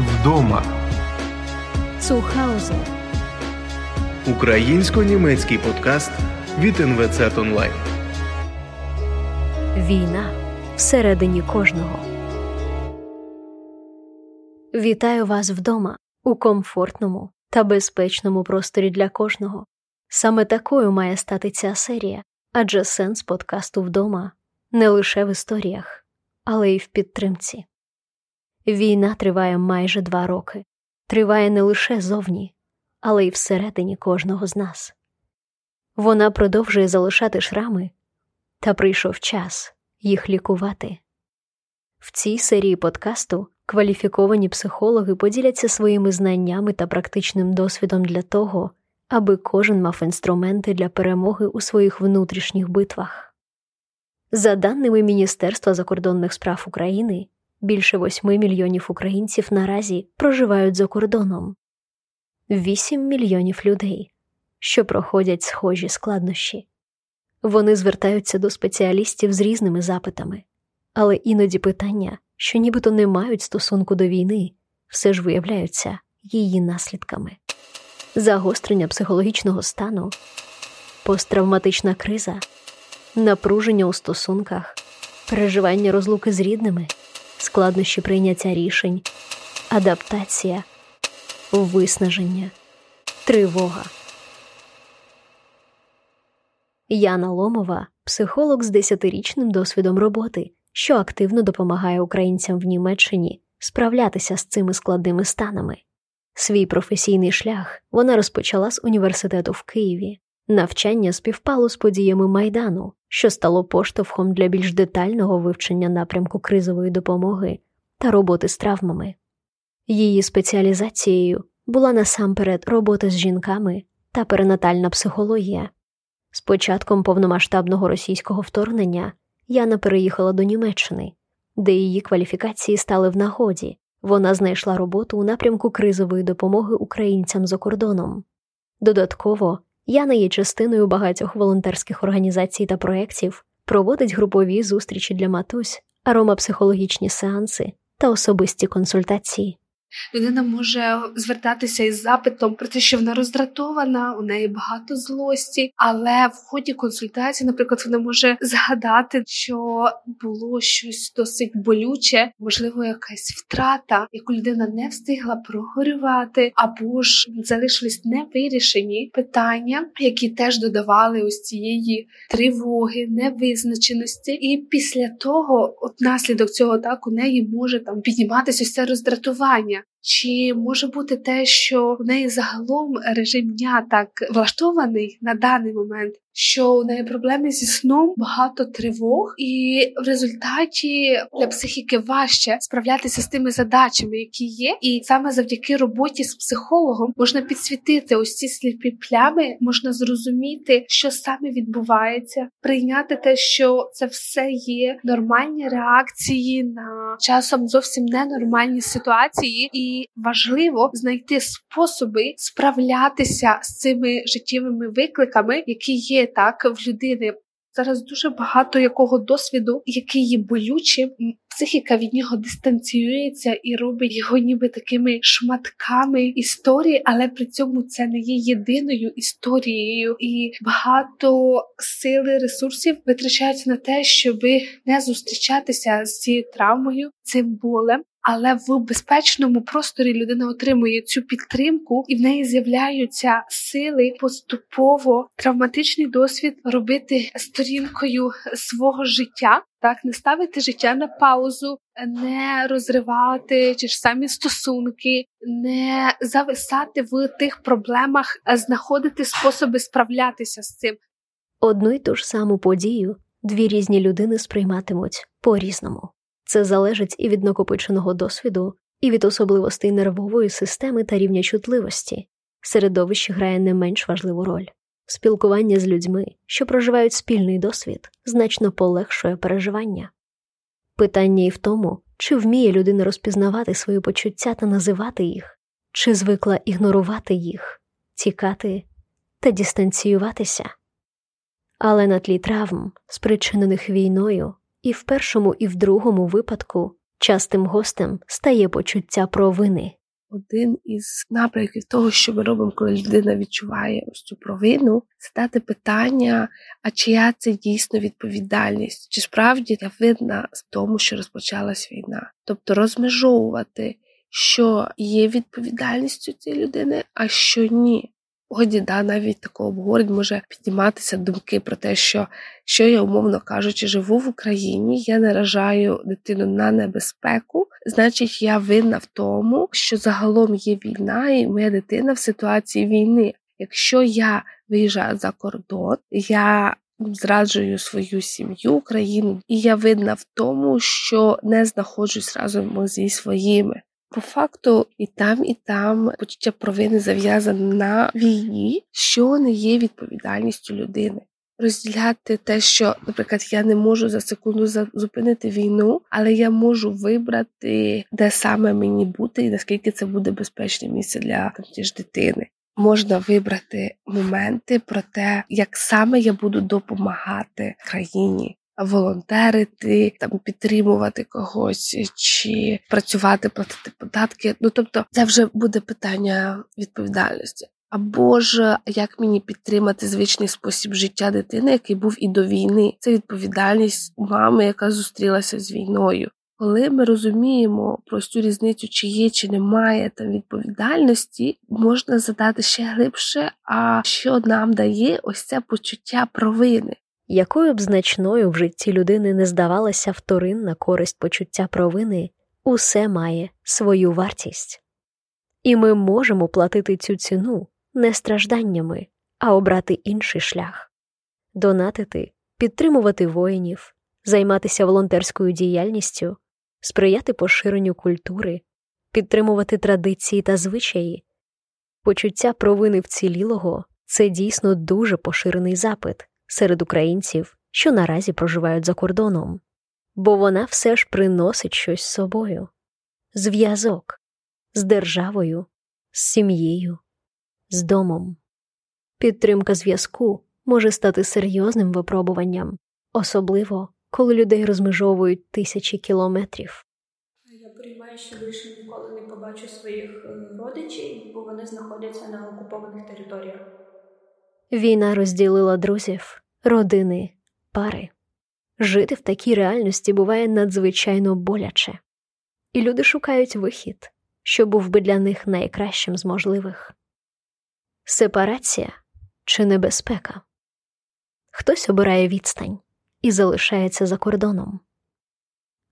Вдома. Zuhause. Українсько-німецький подкаст від НВЦ Онлайн. Війна всередині кожного. Вітаю вас вдома у комфортному та безпечному просторі для кожного. Саме такою має стати ця серія, адже сенс подкасту вдома не лише в історіях, але й в підтримці. Війна триває майже два роки, триває не лише зовні, але й всередині кожного з нас. Вона продовжує залишати шрами, та прийшов час їх лікувати. В цій серії подкасту кваліфіковані психологи поділяться своїми знаннями та практичним досвідом для того, аби кожен мав інструменти для перемоги у своїх внутрішніх битвах. За даними Міністерства закордонних справ України, більше 8 мільйонів українців наразі проживають за кордоном, 8 мільйонів людей, що проходять схожі складнощі. Вони звертаються до спеціалістів з різними запитами, але іноді питання, що нібито не мають стосунку до війни, все ж виявляються її наслідками. Загострення психологічного стану, посттравматична криза, напруження у стосунках, переживання розлуки з рідними, складнощі прийняття рішень, адаптація, виснаження, тривога. Яна Ломова психолог з десятирічним досвідом роботи, що активно допомагає українцям в Німеччині справлятися з цими складними станами. Свій професійний шлях вона розпочала з університету в Києві. Навчання співпало з подіями Майдану, що стало поштовхом для більш детального вивчення напрямку кризової допомоги та роботи з травмами. Її спеціалізацією була насамперед робота з жінками та перинатальна психологія. З початком повномасштабного російського вторгнення Яна переїхала до Німеччини, де її кваліфікації стали в нагоді. Вона знайшла роботу у напрямку кризової допомоги українцям за кордоном. Додатково, Яна є частиною багатьох волонтерських організацій та проєктів, проводить групові зустрічі для матусь, аромапсихологічні сеанси та особисті консультації. Людина може звертатися із запитом про те, що вона роздратована, у неї багато злості, але в ході консультації, наприклад, вона може згадати, що було щось досить болюче, можливо, якась втрата, яку людина не встигла прогорювати, або ж залишились невирішені питання, які теж додавали ось цієї тривоги, невизначеності. І після того, от наслідок цього так у неї може там підніматися ось це роздратування. Чи може бути те, що в неї загалом режим дня так влаштований на даний момент, що у неї проблеми зі сном, багато тривог, і в результаті для психіки важче справлятися з тими задачами, які є, і саме завдяки роботі з психологом можна підсвітити ось ці сліпі плями, можна зрозуміти, що саме відбувається, прийняти те, що це все є нормальні реакції на часом зовсім ненормальні ситуації, і важливо знайти способи справлятися з цими життєвими викликами, які є так в людини. Зараз дуже багато якого досвіду, який є болючим, психіка від нього дистанціюється і робить його ніби такими шматками історії, але при цьому це не є єдиною історією, і багато сили ресурсів витрачаються на те, щоб не зустрічатися з цією травмою, цим болем. Але в безпечному просторі людина отримує цю підтримку, і в неї з'являються сили поступово травматичний досвід робити сторінкою свого життя, так не ставити життя на паузу, не розривати чи ж самі стосунки, не зависати в тих проблемах, а знаходити способи справлятися з цим. Одну й ту ж саму подію дві різні людини сприйматимуть по різному. Це залежить і від накопиченого досвіду, і від особливостей нервової системи та рівня чутливості. Середовище грає не менш важливу роль. Спілкування з людьми, що проживають спільний досвід, значно полегшує переживання. Питання і в тому, чи вміє людина розпізнавати свої почуття та називати їх, чи звикла ігнорувати їх, тікати та дистанціюватися. Але на тлі травм, спричинених війною, і в першому, і в другому випадку Частим гостем стає почуття провини. Один із напрямків того, що ми робимо, коли людина відчуває ось цю провину, задати питання: а чия це дійсно відповідальність? Чи справді я видна в тому, що розпочалась війна? Тобто розмежовувати, що є відповідальністю цієї людини, а що ні. Годі, да, навіть такого обговорень може підніматися думки про те, що що я, умовно кажучи, живу в Україні, я наражаю дитину на небезпеку, значить, я винна в тому, що загалом є війна, і моя дитина в ситуації війни. Якщо я виїжджаю за кордон, я зраджую свою сім'ю, Україну, і я винна в тому, що не знаходжусь разом зі своїми. По факту і там, і там почуття провини зав'язане на війні, що не є відповідальністю людини. Розділяти те, що, наприклад, я не можу за секунду зупинити війну, але я можу вибрати, де саме мені бути, і наскільки це буде безпечне місце для там, ж дитини. Можна вибрати моменти про те, як саме я буду допомагати країні, волонтерити, там підтримувати когось чи працювати, платити податки. Ну тобто, це вже буде питання відповідальності. Або ж як мені підтримати звичний спосіб життя дитини, який був і до війни. Це відповідальність мами, яка зустрілася з війною. Коли ми розуміємо про цю різницю, чи є, чи немає там відповідальності, можна задати ще глибше, а що нам дає ось це почуття провини якою б значною в житті людини не здавалася вторинна користь почуття провини, усе має свою вартість. І ми можемо платити цю ціну не стражданнями, а обрати інший шлях донатити, підтримувати воїнів, займатися волонтерською діяльністю, сприяти поширенню культури, підтримувати традиції та звичаї. Почуття провини вцілілого це дійсно дуже поширений запит серед українців, що наразі проживають за кордоном, бо вона все ж приносить щось з собою зв'язок з державою, з сім'єю, з домом. Підтримка зв'язку може стати серйозним випробуванням, особливо коли людей розмежовують тисячі кілометрів. Я приймаю, що більше ніколи не побачу своїх е, родичів, бо вони знаходяться на окупованих територіях. Війна розділила друзів, родини, пари. Жити в такій реальності буває надзвичайно боляче, і люди шукають вихід, що був би для них найкращим з можливих сепарація чи небезпека. Хтось обирає відстань і залишається за кордоном.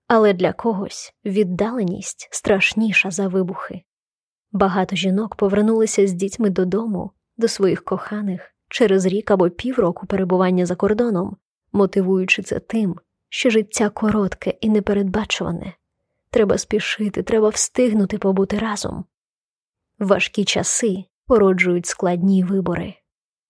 Але для когось віддаленість страшніша за вибухи. Багато жінок повернулися з дітьми додому, до своїх коханих через рік або півроку перебування за кордоном, мотивуючи це тим, що життя коротке і непередбачуване. Треба спішити, треба встигнути побути разом. Важкі часи породжують складні вибори.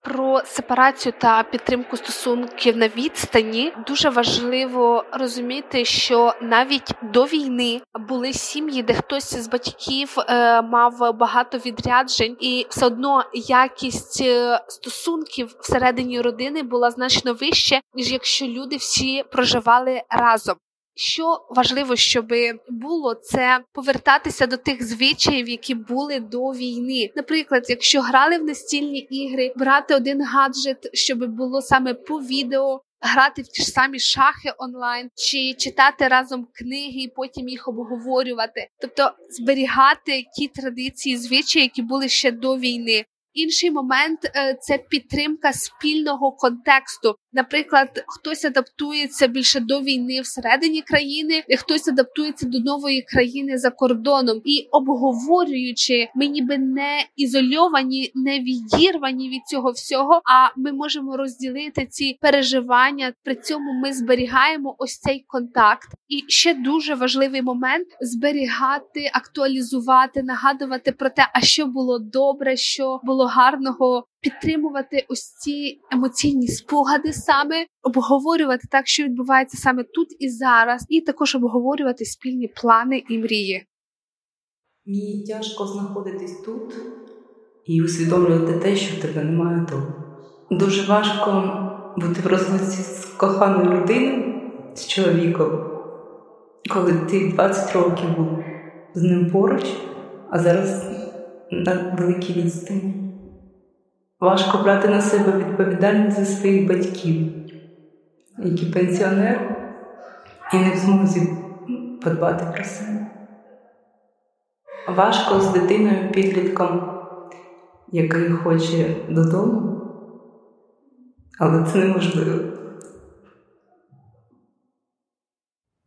Про сепарацію та підтримку стосунків на відстані дуже важливо розуміти, що навіть до війни були сім'ї, де хтось з батьків е, мав багато відряджень, і все одно якість е, стосунків всередині родини була значно вища, ніж якщо люди всі проживали разом. Що важливо, щоб було це повертатися до тих звичаїв, які були до війни. Наприклад, якщо грали в настільні ігри, брати один гаджет, щоб було саме по відео. Грати в ті ж самі шахи онлайн, чи читати разом книги і потім їх обговорювати, тобто зберігати ті традиції, звичаї, які були ще до війни. Інший момент е, це підтримка спільного контексту. Наприклад, хтось адаптується більше до війни всередині країни, хтось адаптується до нової країни за кордоном і обговорюючи, ми ніби не ізольовані, не відірвані від цього всього. А ми можемо розділити ці переживання. При цьому ми зберігаємо ось цей контакт. І ще дуже важливий момент зберігати, актуалізувати, нагадувати про те, а що було добре, що було гарного підтримувати ось ці емоційні спогади, саме обговорювати так, що відбувається саме тут і зараз, і також обговорювати спільні плани і мрії. Мені тяжко знаходитись тут і усвідомлювати те, що в тебе немає тут. Дуже важко бути в розлуці з коханою людиною, з чоловіком, коли ти 20 років був з ним поруч, а зараз на великій відстані. Важко брати на себе відповідальність за своїх батьків, які пенсіонер і не в змозі подбати про себе. Важко з дитиною підлітком, який хоче додому, але це неможливо.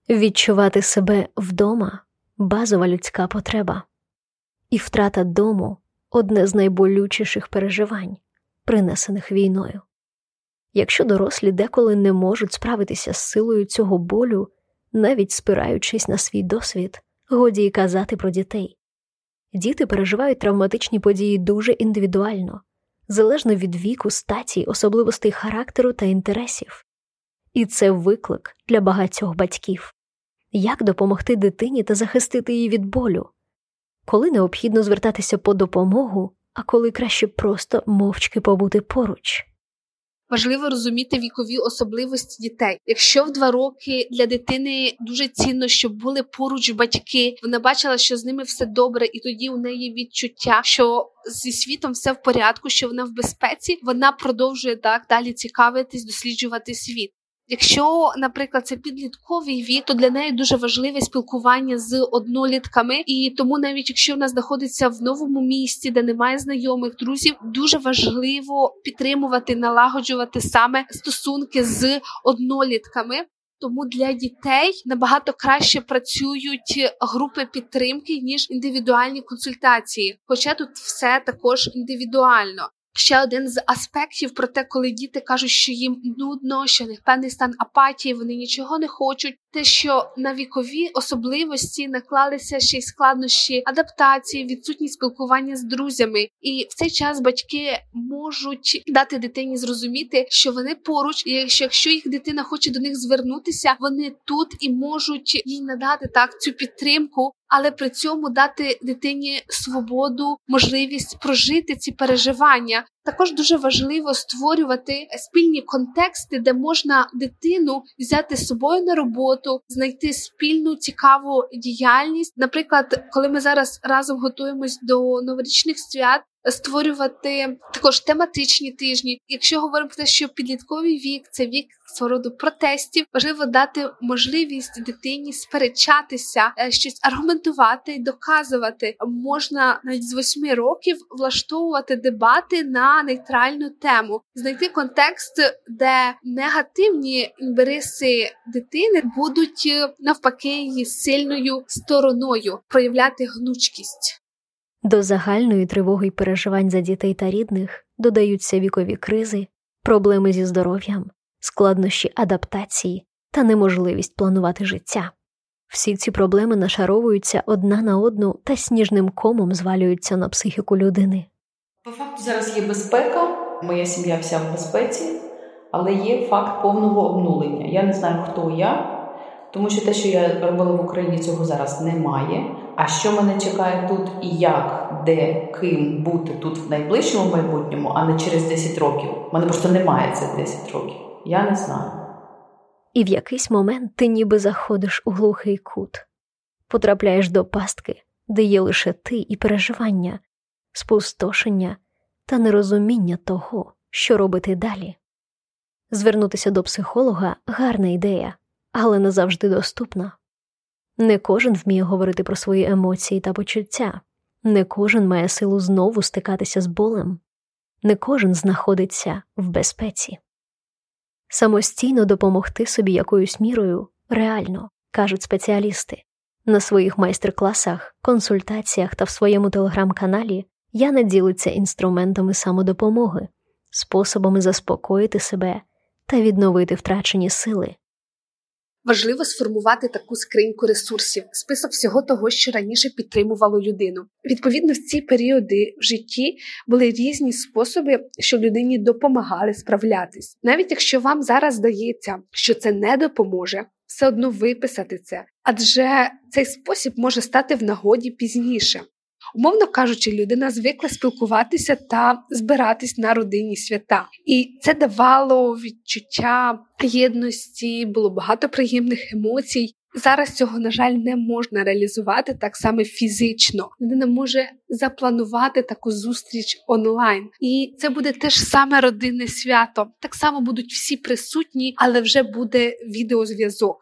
Відчувати себе вдома базова людська потреба, і втрата дому одне з найболючіших переживань, принесених війною. Якщо дорослі деколи не можуть справитися з силою цього болю, навіть спираючись на свій досвід, годі й казати про дітей. Діти переживають травматичні події дуже індивідуально, залежно від віку, статі, особливостей характеру та інтересів. І це виклик для багатьох батьків як допомогти дитині та захистити її від болю, коли необхідно звертатися по допомогу, а коли краще просто мовчки побути поруч. Важливо розуміти вікові особливості дітей. Якщо в два роки для дитини дуже цінно, щоб були поруч батьки, вона бачила, що з ними все добре, і тоді у неї відчуття, що зі світом все в порядку, що вона в безпеці, вона продовжує так далі цікавитись, досліджувати світ. Якщо, наприклад, це підлітковий вік, то для неї дуже важливе спілкування з однолітками, і тому, навіть якщо вона знаходиться в новому місці, де немає знайомих друзів, дуже важливо підтримувати, налагоджувати саме стосунки з однолітками. Тому для дітей набагато краще працюють групи підтримки ніж індивідуальні консультації. Хоча тут все також індивідуально. Ще один з аспектів про те, коли діти кажуть, що їм нудно, що в них певний стан апатії, вони нічого не хочуть. Те, що на вікові особливості наклалися ще й складнощі адаптації, відсутність спілкування з друзями, і в цей час батьки можуть дати дитині зрозуміти, що вони поруч, і що якщо їх дитина хоче до них звернутися, вони тут і можуть їй надати так цю підтримку, але при цьому дати дитині свободу, можливість прожити ці переживання. Також дуже важливо створювати спільні контексти, де можна дитину взяти з собою на роботу, знайти спільну цікаву діяльність. Наприклад, коли ми зараз разом готуємось до новорічних свят, створювати також тематичні тижні. Якщо говоримо про те, що підлітковий вік це вік свого роду протестів, важливо дати можливість дитині сперечатися, е, щось аргументувати, доказувати. Можна навіть з восьми років влаштовувати дебати на нейтральну тему, знайти контекст, де негативні риси дитини будуть е, навпаки її сильною стороною проявляти гнучкість. До загальної тривоги й переживань за дітей та рідних додаються вікові кризи, проблеми зі здоров'ям, складнощі адаптації та неможливість планувати життя. Всі ці проблеми нашаровуються одна на одну та сніжним комом звалюються на психіку людини. По факту зараз є безпека, моя сім'я вся в безпеці, але є факт повного обнулення. Я не знаю, хто я, тому що те, що я робила в Україні, цього зараз немає. А що мене чекає тут і як, де, ким бути тут в найближчому майбутньому, а не через 10 років. У мене просто немає цих 10 років. Я не знаю. І в якийсь момент ти ніби заходиш у глухий кут, потрапляєш до пастки, де є лише ти і переживання, спустошення та нерозуміння того, що робити далі. Звернутися до психолога гарна ідея, але не завжди доступна. Не кожен вміє говорити про свої емоції та почуття, не кожен має силу знову стикатися з болем, не кожен знаходиться в безпеці. Самостійно допомогти собі якоюсь мірою реально, кажуть спеціалісти. На своїх майстер-класах, консультаціях та в своєму телеграм-каналі Яна ділиться інструментами самодопомоги, способами заспокоїти себе та відновити втрачені сили. Важливо сформувати таку скриньку ресурсів, список всього того, що раніше підтримувало людину. Відповідно, в ці періоди в житті були різні способи, що людині допомагали справлятись. Навіть якщо вам зараз здається, що це не допоможе, все одно виписати це, адже цей спосіб може стати в нагоді пізніше. Умовно кажучи, людина звикла спілкуватися та збиратись на родинні свята, і це давало відчуття єдності, було багато приємних емоцій. Зараз цього, на жаль, не можна реалізувати так само фізично. Людина може запланувати таку зустріч онлайн, і це буде те ж саме родинне свято. Так само будуть всі присутні, але вже буде відеозв'язок.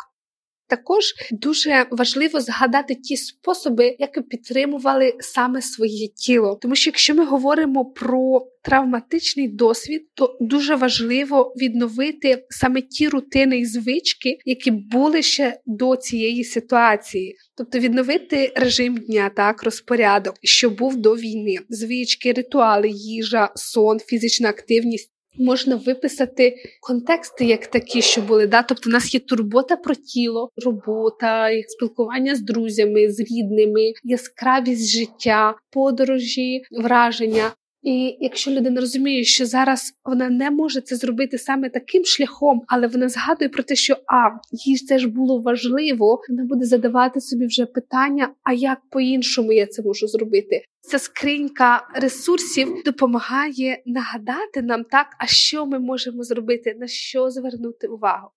Також дуже важливо згадати ті способи, які підтримували саме своє тіло. Тому що якщо ми говоримо про травматичний досвід, то дуже важливо відновити саме ті рутини і звички, які були ще до цієї ситуації, тобто відновити режим дня, так розпорядок, що був до війни, звички, ритуали, їжа, сон, фізична активність можна виписати контексти як такі, що були. Да? Тобто, у нас є турбота про тіло, робота, спілкування з друзями, з рідними, яскравість життя, подорожі, враження. І якщо людина розуміє, що зараз вона не може це зробити саме таким шляхом, але вона згадує про те, що а їй це ж було важливо, вона буде задавати собі вже питання: а як по-іншому я це можу зробити? Ця скринька ресурсів допомагає нагадати нам так, а що ми можемо зробити, на що звернути увагу.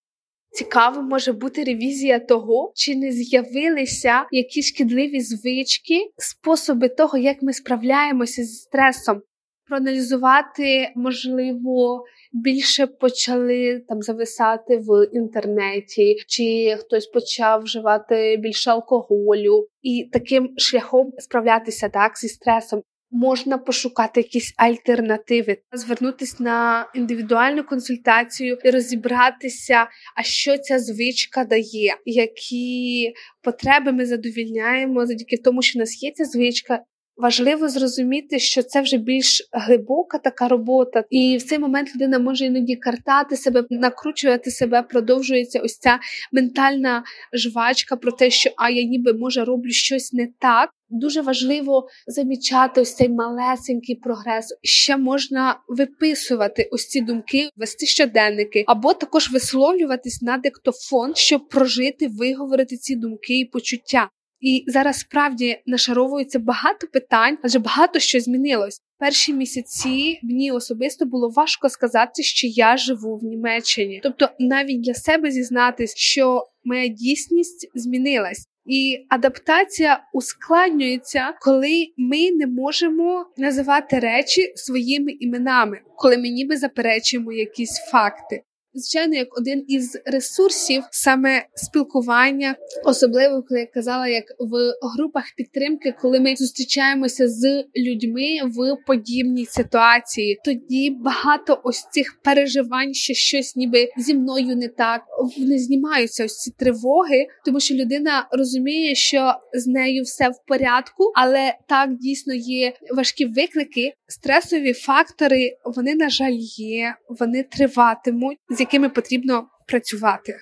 Цікаво може бути ревізія того, чи не з'явилися якісь шкідливі звички, способи того, як ми справляємося зі стресом проаналізувати, можливо, більше почали там зависати в інтернеті, чи хтось почав вживати більше алкоголю, і таким шляхом справлятися так зі стресом. Можна пошукати якісь альтернативи, звернутися на індивідуальну консультацію і розібратися, а що ця звичка дає, які потреби ми задовільняємо завдяки тому, що в нас є ця звичка, Важливо зрозуміти, що це вже більш глибока така робота, і в цей момент людина може іноді картати себе, накручувати себе, продовжується ось ця ментальна жвачка про те, що а я ніби може роблю щось не так. Дуже важливо замічати ось цей малесенький прогрес. Ще можна виписувати ось ці думки, вести щоденники, або також висловлюватись на диктофон, щоб прожити, виговорити ці думки і почуття. І зараз справді нашаровується багато питань, адже багато що змінилось. Перші місяці мені особисто було важко сказати, що я живу в Німеччині, тобто навіть для себе зізнатись, що моя дійсність змінилась. І адаптація ускладнюється, коли ми не можемо називати речі своїми іменами, коли ми ніби заперечуємо якісь факти звичайно, як один із ресурсів саме спілкування, особливо коли я казала, як в групах підтримки, коли ми зустрічаємося з людьми в подібній ситуації, тоді багато ось цих переживань, що щось ніби зі мною не так, не знімаються ось ці тривоги, тому що людина розуміє, що з нею все в порядку, але так дійсно є важкі виклики, стресові фактори. Вони на жаль є, вони триватимуть з якими потрібно працювати.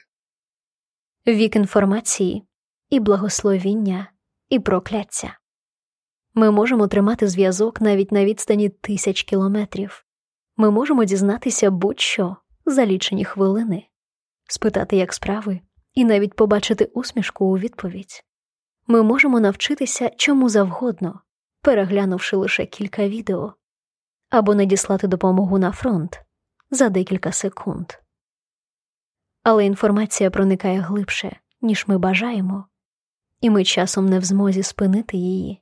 Вік інформації і благословіння, і прокляття. Ми можемо тримати зв'язок навіть на відстані тисяч кілометрів. Ми можемо дізнатися будь-що за лічені хвилини, спитати, як справи, і навіть побачити усмішку у відповідь. Ми можемо навчитися чому завгодно, переглянувши лише кілька відео, або надіслати допомогу на фронт за декілька секунд але інформація проникає глибше, ніж ми бажаємо, і ми часом не в змозі спинити її.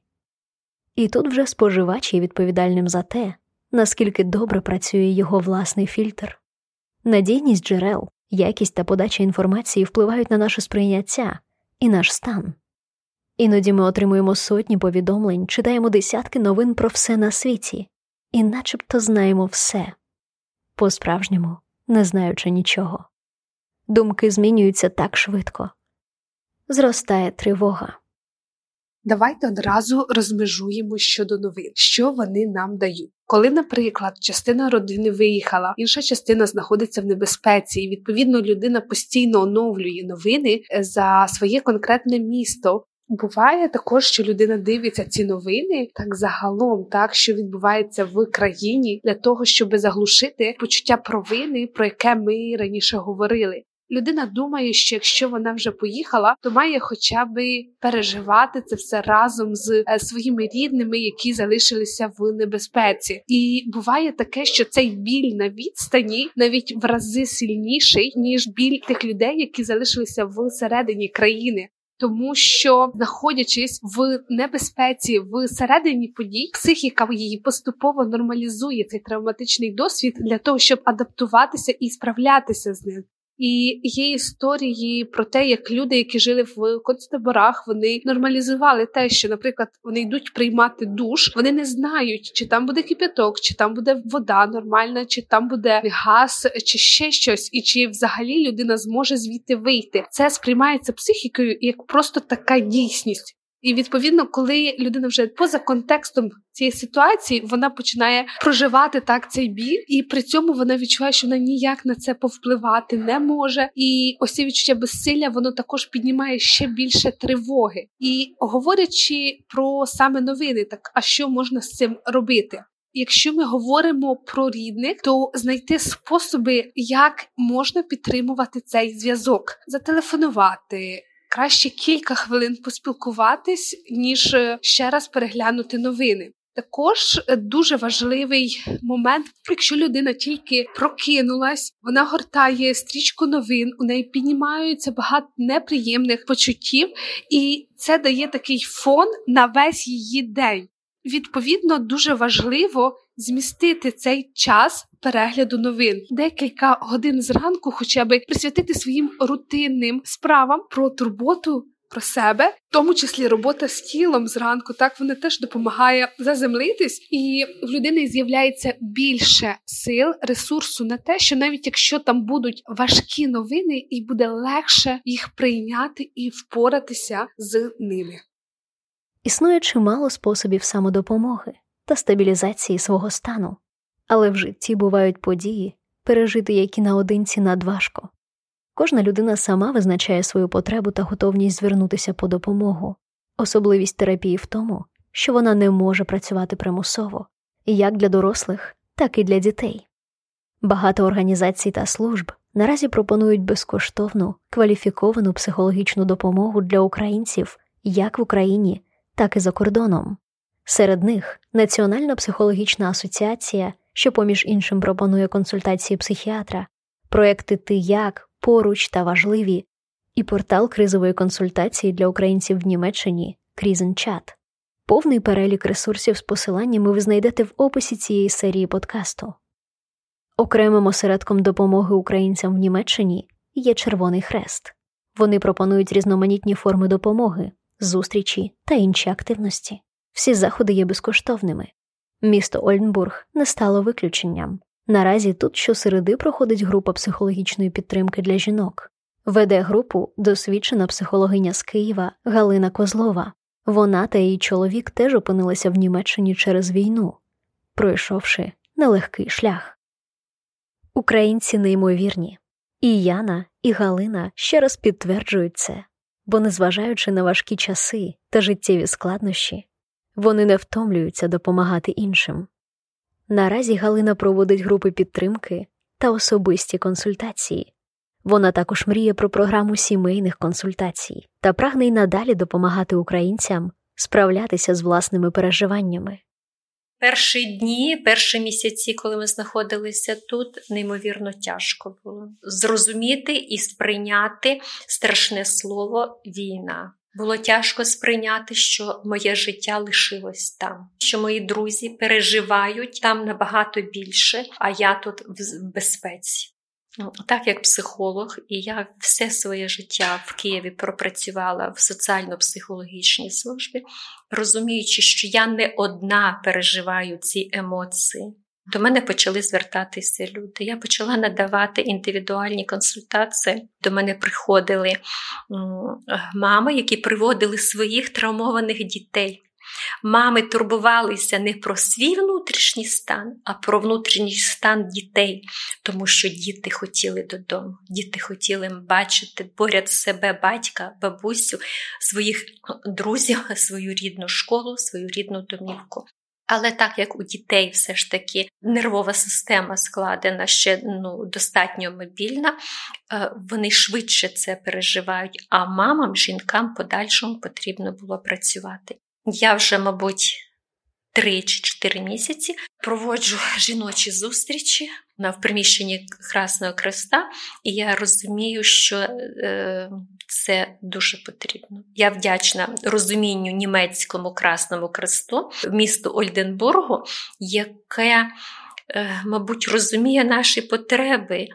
І тут вже споживач є відповідальним за те, наскільки добре працює його власний фільтр. Надійність джерел, якість та подача інформації впливають на наше сприйняття і наш стан. Іноді ми отримуємо сотні повідомлень, читаємо десятки новин про все на світі і начебто знаємо все, по справжньому не знаючи нічого. Думки змінюються так швидко. Зростає тривога. Давайте одразу розмежуємо щодо новин, що вони нам дають. Коли, наприклад, частина родини виїхала, інша частина знаходиться в небезпеці, і відповідно людина постійно оновлює новини е, за своє конкретне місто. Буває також, що людина дивиться ці новини так загалом, так що відбувається в країні для того, щоб заглушити почуття провини, про яке ми раніше говорили. Людина думає, що якщо вона вже поїхала, то має хоча б переживати це все разом з е, своїми рідними, які залишилися в небезпеці. І буває таке, що цей біль на відстані навіть в рази сильніший ніж біль тих людей, які залишилися в середині країни. Тому що, знаходячись в небезпеці в середині подій, психіка її поступово нормалізує цей травматичний досвід для того, щоб адаптуватися і справлятися з ним. І є історії про те, як люди, які жили в концтаборах, вони нормалізували те, що, наприклад, вони йдуть приймати душ, вони не знають, чи там буде кипяток, чи там буде вода нормальна, чи там буде газ, чи ще щось, і чи взагалі людина зможе звідти вийти. Це сприймається психікою як просто така дійсність. І відповідно, коли людина вже поза контекстом цієї ситуації, вона починає проживати так цей біль, і при цьому вона відчуває, що вона ніяк на це повпливати не може. І ось це відчуття безсилля, воно також піднімає ще більше тривоги. І говорячи про саме новини, так а що можна з цим робити? Якщо ми говоримо про рідних, то знайти способи, як можна підтримувати цей зв'язок, зателефонувати, краще кілька хвилин поспілкуватись, ніж е, ще раз переглянути новини. Також е, дуже важливий момент, якщо людина тільки прокинулась, вона гортає стрічку новин, у неї піднімаються багато неприємних почуттів, і це дає такий фон на весь її день. Відповідно, дуже важливо змістити цей час перегляду новин, декілька годин зранку, хоча б присвятити своїм рутинним справам про турботу. Про себе, в тому числі робота з тілом зранку, так вона теж допомагає заземлитись, і в людини з'являється більше сил, ресурсу на те, що навіть якщо там будуть важкі новини, і буде легше їх прийняти і впоратися з ними. Існує чимало способів самодопомоги та стабілізації свого стану, але в житті бувають події, пережити які наодинці надважко. Кожна людина сама визначає свою потребу та готовність звернутися по допомогу. Особливість терапії в тому, що вона не може працювати примусово, як для дорослих, так і для дітей. Багато організацій та служб наразі пропонують безкоштовну кваліфіковану психологічну допомогу для українців як в Україні, так і за кордоном. Серед них Національна психологічна асоціація, що, поміж іншим, пропонує консультації психіатра, проекти Ти як, поруч та важливі, і портал кризової консультації для українців в Німеччині Крізенчат. Повний перелік ресурсів з посиланнями ви знайдете в описі цієї серії подкасту. Окремим осередком допомоги українцям в Німеччині є Червоний Хрест. Вони пропонують різноманітні форми допомоги, зустрічі та інші активності. Всі заходи є безкоштовними. Місто Ольденбург не стало виключенням. Наразі тут щосереди проходить група психологічної підтримки для жінок. Веде групу досвідчена психологиня з Києва Галина Козлова. Вона та її чоловік теж опинилися в Німеччині через війну, пройшовши нелегкий шлях. Українці неймовірні. І Яна, і Галина ще раз підтверджують це, бо, незважаючи на важкі часи та життєві складнощі, вони не втомлюються допомагати іншим. Наразі Галина проводить групи підтримки та особисті консультації. Вона також мріє про програму сімейних консультацій та прагне й надалі допомагати українцям справлятися з власними переживаннями. Перші дні, перші місяці, коли ми знаходилися тут, неймовірно тяжко було зрозуміти і сприйняти страшне слово війна. Було тяжко сприйняти, що моє життя лишилось там, що мої друзі переживають там набагато більше, а я тут в безпеці. Ну, Так як психолог, і я все своє життя в Києві пропрацювала в соціально-психологічній службі, розуміючи, що я не одна переживаю ці емоції. До мене почали звертатися люди. Я почала надавати індивідуальні консультації. До мене приходили мами, які приводили своїх травмованих дітей. Мами турбувалися не про свій внутрішній стан, а про внутрішній стан дітей, тому що діти хотіли додому, діти хотіли бачити поряд себе батька, бабусю, своїх друзів, свою рідну школу, свою рідну домівку. Але так як у дітей все ж таки нервова система складена ще ну, достатньо мобільна, е, вони швидше це переживають, а мамам, жінкам подальшому потрібно було працювати. Я вже, мабуть, три чи чотири місяці проводжу жіночі зустрічі в приміщенні Красного Креста, і я розумію, що е, це дуже потрібно. Я вдячна розумінню німецькому Красному Кресту місту Ольденбургу, яке, е, мабуть, розуміє наші потреби.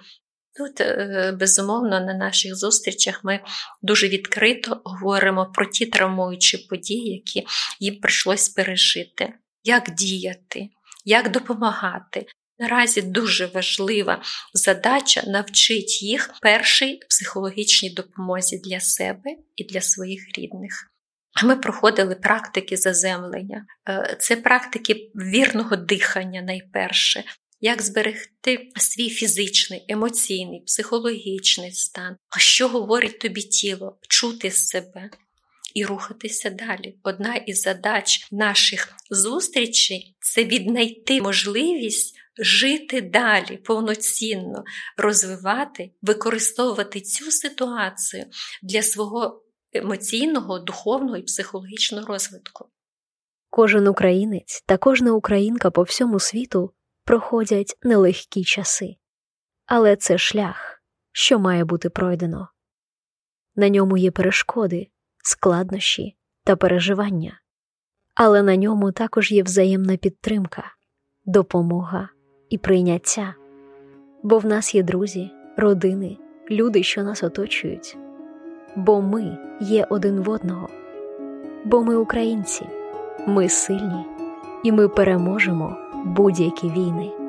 Тут, е, безумовно, на наших зустрічах ми дуже відкрито говоримо про ті травмуючі події, які їм прийшлось пережити, як діяти, як допомагати. Наразі дуже важлива задача навчити їх першій психологічній допомозі для себе і для своїх рідних. Ми проходили практики заземлення, е, це практики вірного дихання найперше, як зберегти свій фізичний, емоційний, психологічний стан, що говорить тобі тіло, чути себе і рухатися далі. Одна із задач наших зустрічей це віднайти можливість жити далі, повноцінно розвивати, використовувати цю ситуацію для свого емоційного, духовного і психологічного розвитку. Кожен українець та кожна українка по всьому світу проходять нелегкі часи, але це шлях, що має бути пройдено. На ньому є перешкоди, складнощі та переживання, але на ньому також є взаємна підтримка, допомога і прийняття, бо в нас є друзі, родини, люди, що нас оточують, бо ми є один в одного, бо ми українці, ми сильні, і ми переможемо будь-які війни.